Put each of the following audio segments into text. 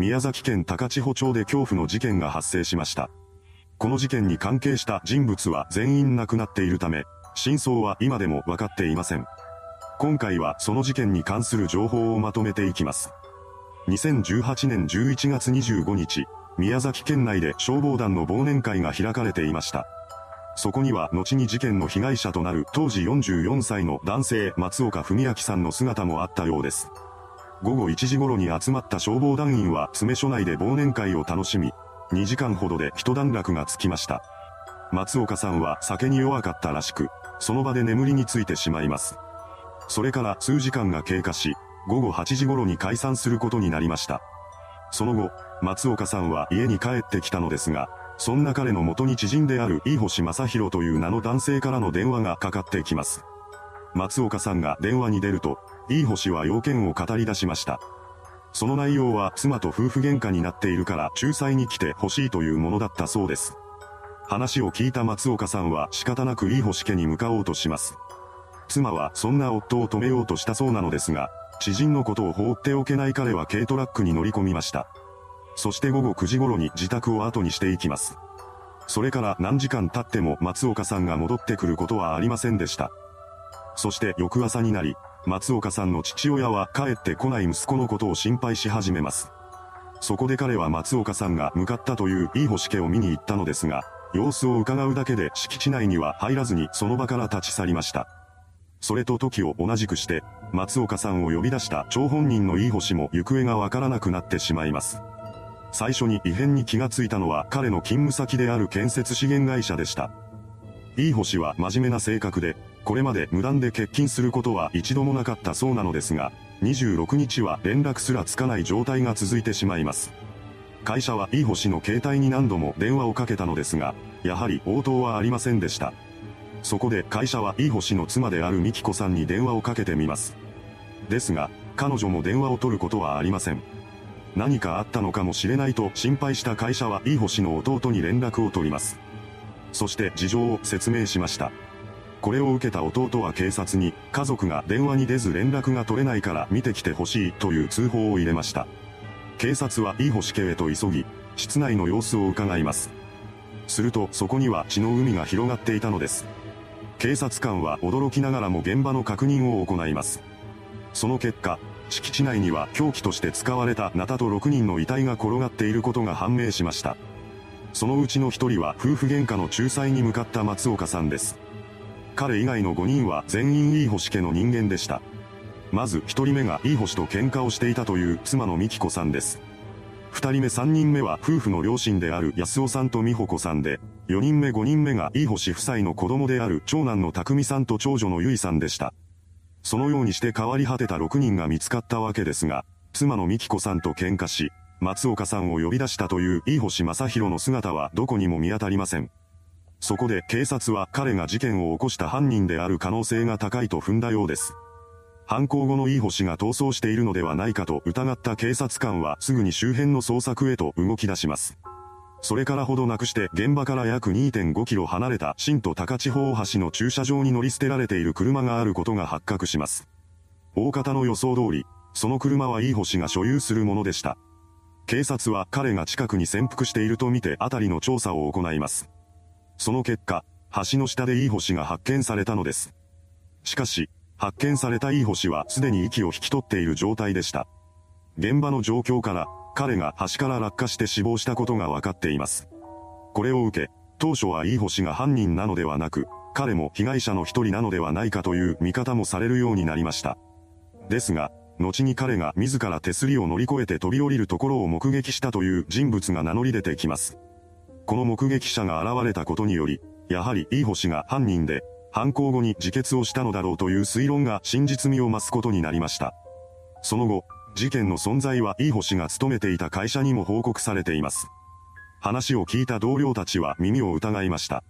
宮崎県高千穂町で恐怖の事件が発生しました。この事件に関係した人物は全員亡くなっているため、真相は今でも分かっていません。今回はその事件に関する情報をまとめていきます。2018年11月25日、宮崎県内で消防団の忘年会が開かれていました。そこには後に事件の被害者となる当時44歳の男性松岡文明さんの姿もあったようです。午後1時頃に集まった消防団員は詰所内で忘年会を楽しみ、2時間ほどで一段落がつきました。松岡さんは酒に弱かったらしく、その場で眠りについてしまいます。それから数時間が経過し、午後8時頃に解散することになりました。その後、松岡さんは家に帰ってきたのですが、そんな彼の元に知人である飯星正宏という名の男性からの電話がかかってきます。松岡さんが電話に出ると、飯星は要件を語り出しました。その内容は妻と夫婦喧嘩になっているから仲裁に来てほしいというものだったそうです。話を聞いた松岡さんは仕方なく飯星家に向かおうとします。妻はそんな夫を止めようとしたそうなのですが、知人のことを放っておけない彼は軽トラックに乗り込みました。そして午後9時頃に自宅を後にしていきます。それから何時間経っても松岡さんが戻ってくることはありませんでした。そして翌朝になり、松岡さんの父親は帰ってこない息子のことを心配し始めます。そこで彼は松岡さんが向かったといういい星家を見に行ったのですが、様子を伺うだけで敷地内には入らずにその場から立ち去りました。それと時を同じくして、松岡さんを呼び出した張本人のいい星も行方がわからなくなってしまいます。最初に異変に気がついたのは彼の勤務先である建設資源会社でした。いい星は真面目な性格で、これまで無断で欠勤することは一度もなかったそうなのですが、26日は連絡すらつかない状態が続いてしまいます。会社はいい星の携帯に何度も電話をかけたのですが、やはり応答はありませんでした。そこで会社はいい星の妻である美希子さんに電話をかけてみます。ですが、彼女も電話を取ることはありません。何かあったのかもしれないと心配した会社はいい星の弟に連絡を取ります。そして事情を説明しました。これを受けた弟は警察に、家族が電話に出ず連絡が取れないから見てきてほしいという通報を入れました。警察はいい星家へと急ぎ、室内の様子を伺います。するとそこには血の海が広がっていたのです。警察官は驚きながらも現場の確認を行います。その結果、敷地内には凶器として使われたナタと6人の遺体が転がっていることが判明しました。そのうちの1人は夫婦喧嘩の仲裁に向かった松岡さんです。彼以外の5人は全員いい星家の人間でした。まず1人目がいい星と喧嘩をしていたという妻の美希子さんです。2人目3人目は夫婦の両親である安尾さんと美穂子さんで、4人目5人目がいい星夫妻の子供である長男の匠さんと長女のゆいさんでした。そのようにして変わり果てた6人が見つかったわけですが、妻の美希子さんと喧嘩し、松岡さんを呼び出したといういい星正宏の姿はどこにも見当たりません。そこで警察は彼が事件を起こした犯人である可能性が高いと踏んだようです。犯行後のいい星が逃走しているのではないかと疑った警察官はすぐに周辺の捜索へと動き出します。それからほどなくして現場から約2.5キロ離れた新都高千穂大橋の駐車場に乗り捨てられている車があることが発覚します。大方の予想通り、その車はいい星が所有するものでした。警察は彼が近くに潜伏しているとみて辺りの調査を行います。その結果、橋の下でいい星が発見されたのです。しかし、発見されたいい星はすでに息を引き取っている状態でした。現場の状況から、彼が橋から落下して死亡したことが分かっています。これを受け、当初はいい星が犯人なのではなく、彼も被害者の一人なのではないかという見方もされるようになりました。ですが、後に彼が自ら手すりを乗り越えて飛び降りるところを目撃したという人物が名乗り出てきます。この目撃者が現れたことにより、やはりいい星が犯人で、犯行後に自決をしたのだろうという推論が真実味を増すことになりました。その後、事件の存在は、いい星が勤めていた会社にも報告されています。話を聞いた同僚たちは耳を疑いました。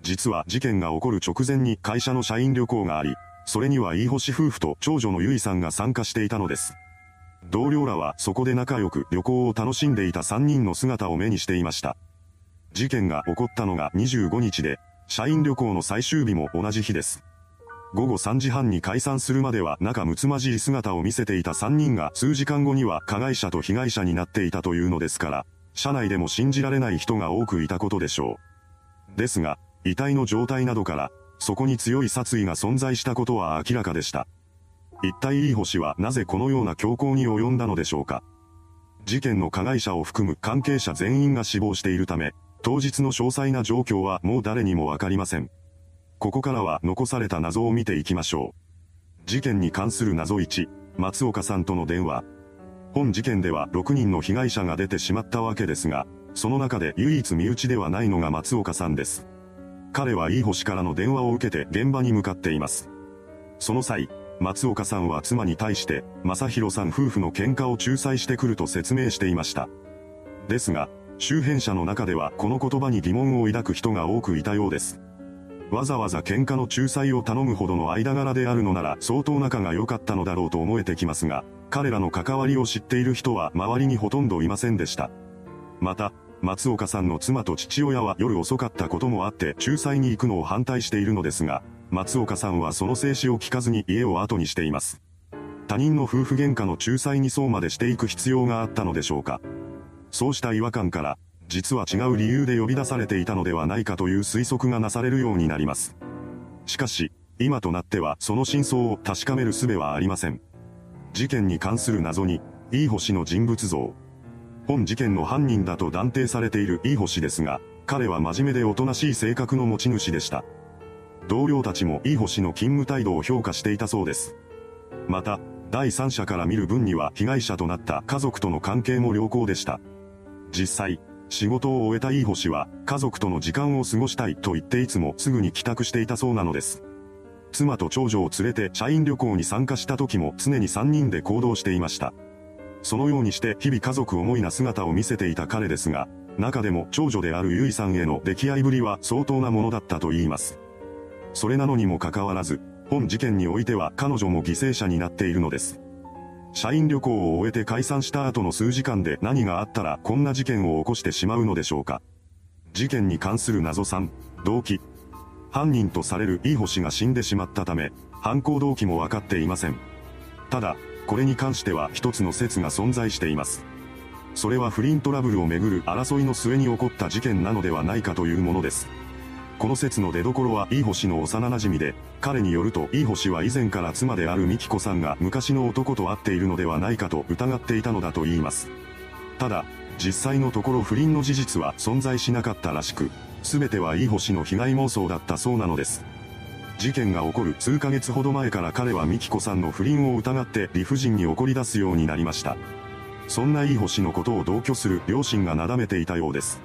実は事件が起こる直前に会社の社員旅行があり、それには飯星夫婦と長女のゆいさんが参加していたのです。同僚らはそこで仲良く旅行を楽しんでいた3人の姿を目にしていました。事件が起こったのが25日で、社員旅行の最終日も同じ日です。午後3時半に解散するまでは仲睦まじい姿を見せていた3人が数時間後には加害者と被害者になっていたというのですから、社内でも信じられない人が多くいたことでしょう。ですが、遺体の状態などから、そこに強い殺意が存在したことは明らかでした。一体いい星はなぜこのような強行に及んだのでしょうか。事件の加害者を含む関係者全員が死亡しているため、当日の詳細な状況はもう誰にもわかりません。ここからは残された謎を見ていきましょう。事件に関する謎1、松岡さんとの電話。本事件では6人の被害者が出てしまったわけですが、その中で唯一身内ではないのが松岡さんです。彼はいい星からの電話を受けて現場に向かっています。その際、松岡さんは妻に対して、正宏さん夫婦の喧嘩を仲裁してくると説明していました。ですが、周辺者の中ではこの言葉に疑問を抱く人が多くいたようです。わざわざ喧嘩の仲裁を頼むほどの間柄であるのなら相当仲が良かったのだろうと思えてきますが、彼らの関わりを知っている人は周りにほとんどいませんでした。また、松岡さんの妻と父親は夜遅かったこともあって仲裁に行くのを反対しているのですが、松岡さんはその静止を聞かずに家を後にしています。他人の夫婦喧嘩の仲裁にそうまでしていく必要があったのでしょうか。そうした違和感から、実は違う理由で呼び出されていたのではないかという推測がなされるようになります。しかし、今となってはその真相を確かめる術はありません。事件に関する謎に、いい星の人物像。本事件の犯人だと断定されているいい星ですが、彼は真面目でおとなしい性格の持ち主でした。同僚たちもいい星の勤務態度を評価していたそうです。また、第三者から見る分には被害者となった家族との関係も良好でした。実際、仕事を終えたいい星は、家族との時間を過ごしたいと言っていつもすぐに帰宅していたそうなのです。妻と長女を連れて社員旅行に参加した時も常に3人で行動していました。そのようにして日々家族思いな姿を見せていた彼ですが、中でも長女であるゆいさんへの溺愛ぶりは相当なものだったと言います。それなのにもかかわらず、本事件においては彼女も犠牲者になっているのです。社員旅行を終えて解散した後の数時間で何があったらこんな事件を起こしてしまうのでしょうか。事件に関する謎3、動機。犯人とされるいい星が死んでしまったため、犯行動機もわかっていません。ただ、これに関しては一つの説が存在しています。それは不倫トラブルをめぐる争いの末に起こった事件なのではないかというものです。この説の出所は、いい星の幼馴染で、彼によると、いい星は以前から妻である美紀子さんが昔の男と会っているのではないかと疑っていたのだと言います。ただ、実際のところ不倫の事実は存在しなかったらしく、すべてはいい星の被害妄想だったそうなのです。事件が起こる数ヶ月ほど前から彼は美紀子さんの不倫を疑って理不尽に怒り出すようになりました。そんないい星のことを同居する両親がなだめていたようです。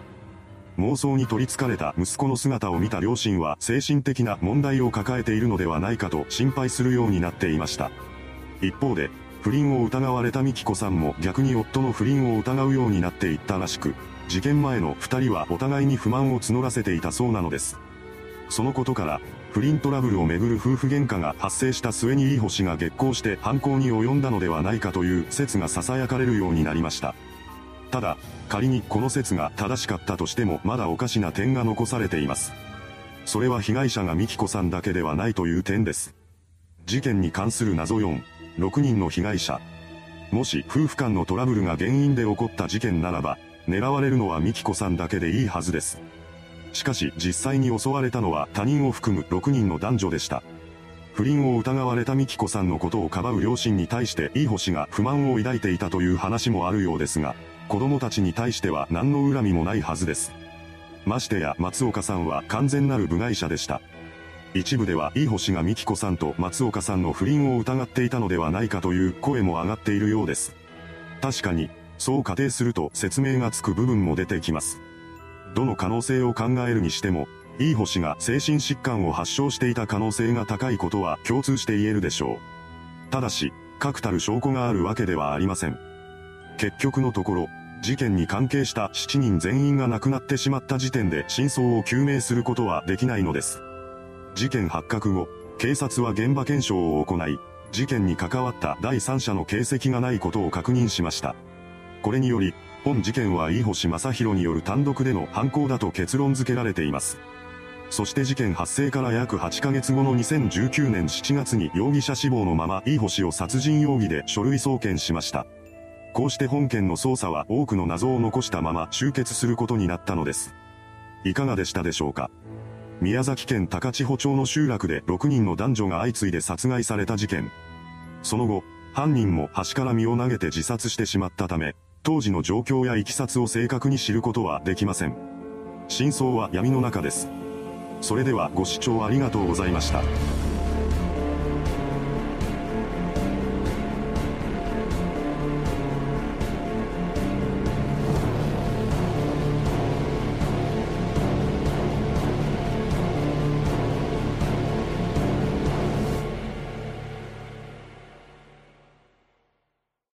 妄想に取り憑かれた息子の姿を見た両親は精神的な問題を抱えているのではないかと心配するようになっていました。一方で、不倫を疑われた美紀子さんも逆に夫の不倫を疑うようになっていったらしく、事件前の二人はお互いに不満を募らせていたそうなのです。そのことから、不倫トラブルをめぐる夫婦喧嘩が発生した末にいい星が激高して犯行に及んだのではないかという説が囁かれるようになりました。ただ、仮にこの説が正しかったとしてもまだおかしな点が残されています。それは被害者が美紀子さんだけではないという点です。事件に関する謎4、6人の被害者。もし夫婦間のトラブルが原因で起こった事件ならば、狙われるのは美紀子さんだけでいいはずです。しかし実際に襲われたのは他人を含む6人の男女でした。不倫を疑われた美紀子さんのことをかばう両親に対していい星が不満を抱いていたという話もあるようですが、子供たちに対しては何の恨みもないはずです。ましてや松岡さんは完全なる部外者でした。一部では、いい星が美紀子さんと松岡さんの不倫を疑っていたのではないかという声も上がっているようです。確かに、そう仮定すると説明がつく部分も出てきます。どの可能性を考えるにしても、いい星が精神疾患を発症していた可能性が高いことは共通して言えるでしょう。ただし、確たる証拠があるわけではありません。結局のところ、事件に関係した7人全員が亡くなってしまった時点で真相を究明することはできないのです。事件発覚後、警察は現場検証を行い、事件に関わった第三者の形跡がないことを確認しました。これにより、本事件は飯星正宏による単独での犯行だと結論付けられています。そして事件発生から約8ヶ月後の2019年7月に容疑者死亡のまま飯星を殺人容疑で書類送検しました。こうして本件の捜査は多くの謎を残したまま終結することになったのです。いかがでしたでしょうか？宮崎県高千穂町の集落で6人の男女が相次いで殺害された事件。その後、犯人も橋から身を投げて自殺してしまったため、当時の状況や経緯を正確に知ることはできません。真相は闇の中です。それではご視聴ありがとうございました。